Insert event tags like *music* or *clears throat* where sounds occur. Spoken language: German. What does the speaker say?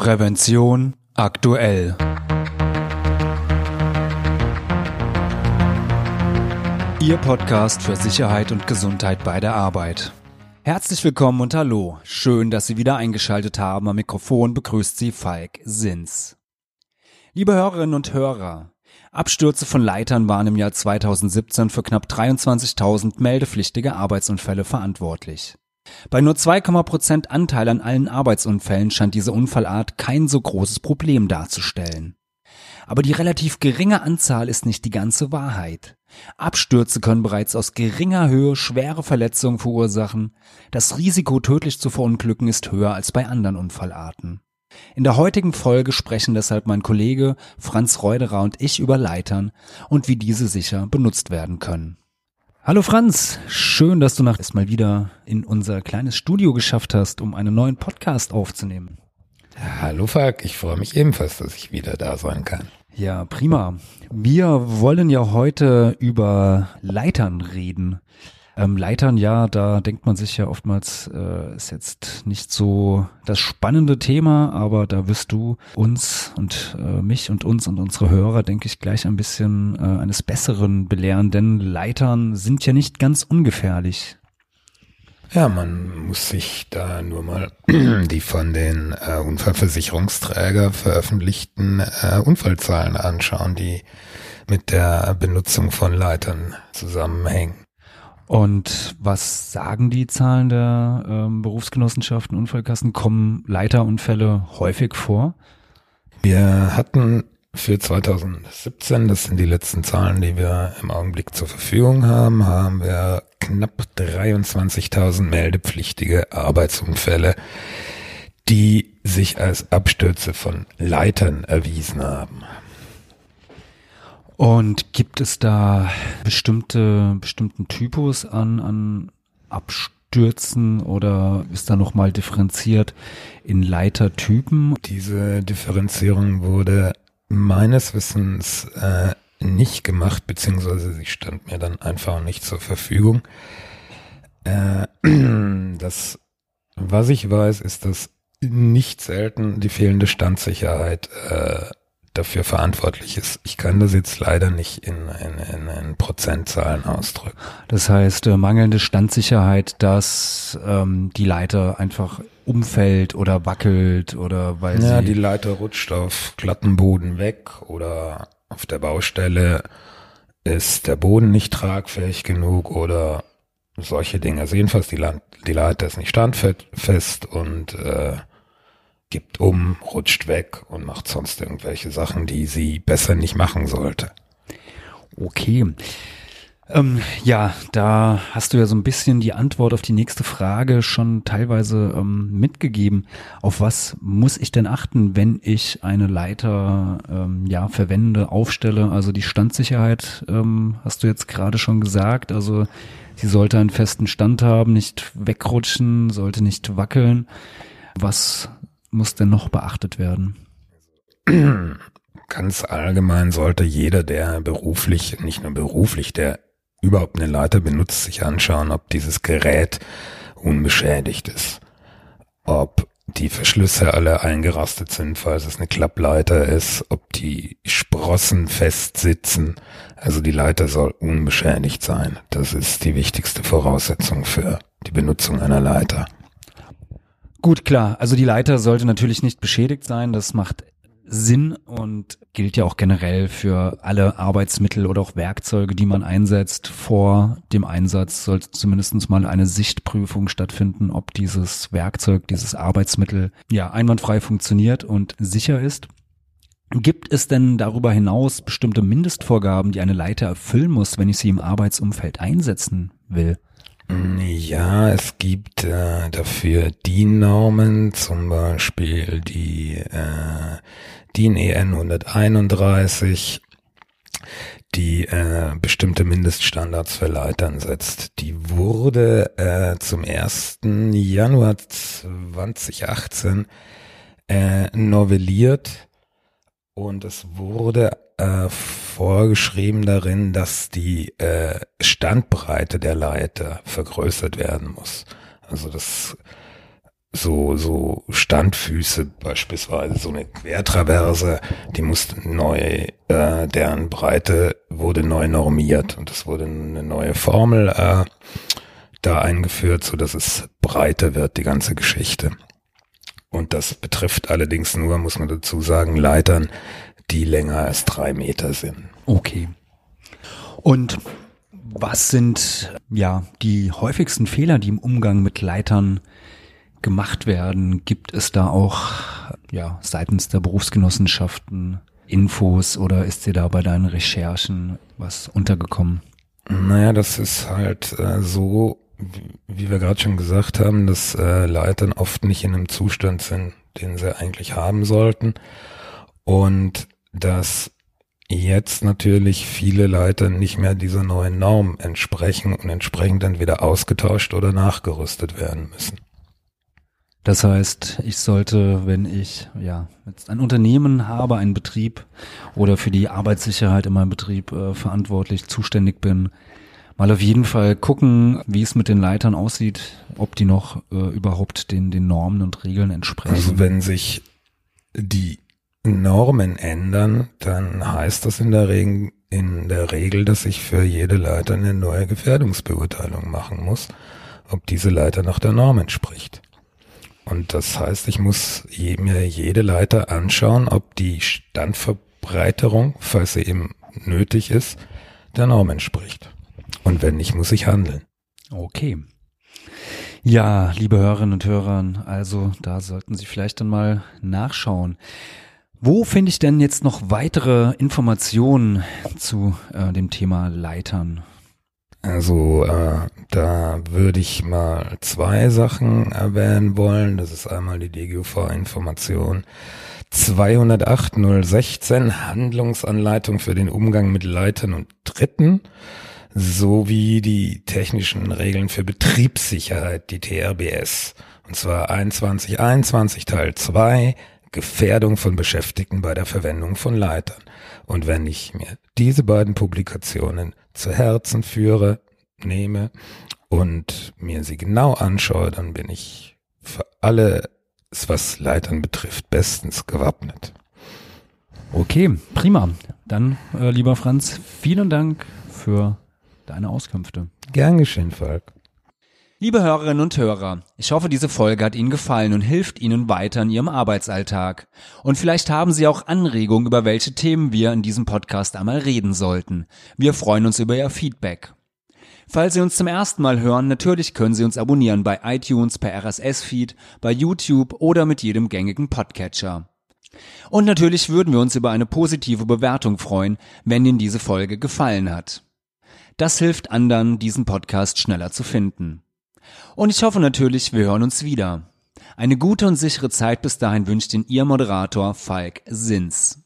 Prävention aktuell. Ihr Podcast für Sicherheit und Gesundheit bei der Arbeit. Herzlich willkommen und hallo. Schön, dass Sie wieder eingeschaltet haben. Am Mikrofon begrüßt Sie Falk Sins. Liebe Hörerinnen und Hörer, Abstürze von Leitern waren im Jahr 2017 für knapp 23.000 meldepflichtige Arbeitsunfälle verantwortlich. Bei nur 2%, Anteil an allen Arbeitsunfällen scheint diese Unfallart kein so großes Problem darzustellen. Aber die relativ geringe Anzahl ist nicht die ganze Wahrheit. Abstürze können bereits aus geringer Höhe schwere Verletzungen verursachen. Das Risiko, tödlich zu verunglücken, ist höher als bei anderen Unfallarten. In der heutigen Folge sprechen deshalb mein Kollege Franz Reuderer und ich über Leitern und wie diese sicher benutzt werden können. Hallo Franz, schön, dass du nach erstmal wieder in unser kleines Studio geschafft hast, um einen neuen Podcast aufzunehmen. Hallo Falk, ich freue mich ebenfalls, dass ich wieder da sein kann. Ja, prima. Wir wollen ja heute über Leitern reden. Ähm, Leitern, ja, da denkt man sich ja oftmals, äh, ist jetzt nicht so das spannende Thema, aber da wirst du uns und äh, mich und uns und unsere Hörer, denke ich, gleich ein bisschen äh, eines Besseren belehren, denn Leitern sind ja nicht ganz ungefährlich. Ja, man muss sich da nur mal *clears throat* die von den äh, Unfallversicherungsträger veröffentlichten äh, Unfallzahlen anschauen, die mit der Benutzung von Leitern zusammenhängen. Und was sagen die Zahlen der ähm, Berufsgenossenschaften, Unfallkassen? Kommen Leiterunfälle häufig vor? Wir hatten für 2017, das sind die letzten Zahlen, die wir im Augenblick zur Verfügung haben, haben wir knapp 23.000 meldepflichtige Arbeitsunfälle, die sich als Abstürze von Leitern erwiesen haben. Und gibt es da bestimmte, bestimmten Typus an, an Abstürzen oder ist da nochmal differenziert in Leitertypen? Diese Differenzierung wurde meines Wissens äh, nicht gemacht, beziehungsweise sie stand mir dann einfach nicht zur Verfügung. Äh, *clears throat* das, was ich weiß, ist, dass nicht selten die fehlende Standsicherheit äh, dafür verantwortlich ist. Ich kann das jetzt leider nicht in, in, in, in Prozentzahlen ausdrücken. Das heißt, äh, mangelnde Standsicherheit, dass ähm, die Leiter einfach umfällt oder wackelt oder weil ja, sie... die Leiter rutscht auf glatten Boden weg oder auf der Baustelle ist der Boden nicht tragfähig genug oder solche Dinge. Also jedenfalls die, Land die Leiter ist nicht standfest und äh, gibt um, rutscht weg und macht sonst irgendwelche Sachen, die sie besser nicht machen sollte. Okay. Ähm, ja, da hast du ja so ein bisschen die Antwort auf die nächste Frage schon teilweise ähm, mitgegeben. Auf was muss ich denn achten, wenn ich eine Leiter ähm, ja verwende, aufstelle? Also die Standsicherheit ähm, hast du jetzt gerade schon gesagt. Also sie sollte einen festen Stand haben, nicht wegrutschen, sollte nicht wackeln. Was muss denn noch beachtet werden? Ganz allgemein sollte jeder, der beruflich, nicht nur beruflich, der überhaupt eine Leiter benutzt, sich anschauen, ob dieses Gerät unbeschädigt ist. Ob die Verschlüsse alle eingerastet sind, falls es eine Klappleiter ist, ob die Sprossen fest sitzen. Also die Leiter soll unbeschädigt sein. Das ist die wichtigste Voraussetzung für die Benutzung einer Leiter. Gut, klar. Also die Leiter sollte natürlich nicht beschädigt sein. Das macht Sinn und gilt ja auch generell für alle Arbeitsmittel oder auch Werkzeuge, die man einsetzt. Vor dem Einsatz sollte zumindest mal eine Sichtprüfung stattfinden, ob dieses Werkzeug, dieses Arbeitsmittel ja einwandfrei funktioniert und sicher ist. Gibt es denn darüber hinaus bestimmte Mindestvorgaben, die eine Leiter erfüllen muss, wenn ich sie im Arbeitsumfeld einsetzen will? Ja, es gibt äh, dafür DIN-Normen, zum Beispiel die äh, DIN EN 131, die äh, bestimmte Mindeststandards für Leitern setzt. Die wurde äh, zum 1. Januar 2018 äh, novelliert und es wurde äh, vorgeschrieben darin, dass die äh, Standbreite der Leiter vergrößert werden muss. Also das so, so Standfüße beispielsweise, so eine Quertraverse, die musste neu, äh, deren Breite wurde neu normiert und es wurde eine neue Formel äh, da eingeführt, so dass es breiter wird, die ganze Geschichte. Und das betrifft allerdings nur, muss man dazu sagen, Leitern, die länger als drei Meter sind. Okay. Und was sind ja die häufigsten Fehler, die im Umgang mit Leitern gemacht werden? Gibt es da auch ja seitens der Berufsgenossenschaften Infos oder ist dir da bei deinen Recherchen was untergekommen? Naja, das ist halt äh, so, wie, wir gerade schon gesagt haben, dass äh, Leitern oft nicht in einem Zustand sind, den sie eigentlich haben sollten. Und dass jetzt natürlich viele Leiter nicht mehr dieser neuen Norm entsprechen und entsprechend dann wieder ausgetauscht oder nachgerüstet werden müssen. Das heißt, ich sollte, wenn ich ja jetzt ein Unternehmen habe, einen Betrieb oder für die Arbeitssicherheit in meinem Betrieb äh, verantwortlich, zuständig bin, mal auf jeden Fall gucken, wie es mit den Leitern aussieht, ob die noch äh, überhaupt den, den Normen und Regeln entsprechen. Also wenn sich die Normen ändern, dann heißt das in der Regel, in der Regel, dass ich für jede Leiter eine neue Gefährdungsbeurteilung machen muss, ob diese Leiter nach der Norm entspricht. Und das heißt, ich muss mir jede Leiter anschauen, ob die Standverbreiterung, falls sie eben nötig ist, der Norm entspricht. Und wenn nicht, muss ich handeln. Okay. Ja, liebe Hörerinnen und Hörer, also da sollten Sie vielleicht dann mal nachschauen. Wo finde ich denn jetzt noch weitere Informationen zu äh, dem Thema Leitern? Also äh, da würde ich mal zwei Sachen erwähnen wollen. Das ist einmal die DGUV-Information 208016 Handlungsanleitung für den Umgang mit Leitern und Dritten sowie die technischen Regeln für Betriebssicherheit, die TRBS. Und zwar 2121 Teil 2 Gefährdung von Beschäftigten bei der Verwendung von Leitern. Und wenn ich mir diese beiden Publikationen zu Herzen führe, nehme und mir sie genau anschaue, dann bin ich für alles, was Leitern betrifft, bestens gewappnet. Okay, prima. Dann, äh, lieber Franz, vielen Dank für deine Auskünfte. Gern geschehen, Falk. Liebe Hörerinnen und Hörer, ich hoffe, diese Folge hat Ihnen gefallen und hilft Ihnen weiter in Ihrem Arbeitsalltag. Und vielleicht haben Sie auch Anregungen, über welche Themen wir in diesem Podcast einmal reden sollten. Wir freuen uns über Ihr Feedback. Falls Sie uns zum ersten Mal hören, natürlich können Sie uns abonnieren bei iTunes, per RSS-Feed, bei YouTube oder mit jedem gängigen Podcatcher. Und natürlich würden wir uns über eine positive Bewertung freuen, wenn Ihnen diese Folge gefallen hat. Das hilft anderen, diesen Podcast schneller zu finden. Und ich hoffe natürlich, wir hören uns wieder. Eine gute und sichere Zeit bis dahin wünscht Ihnen Ihr Moderator Falk Sins.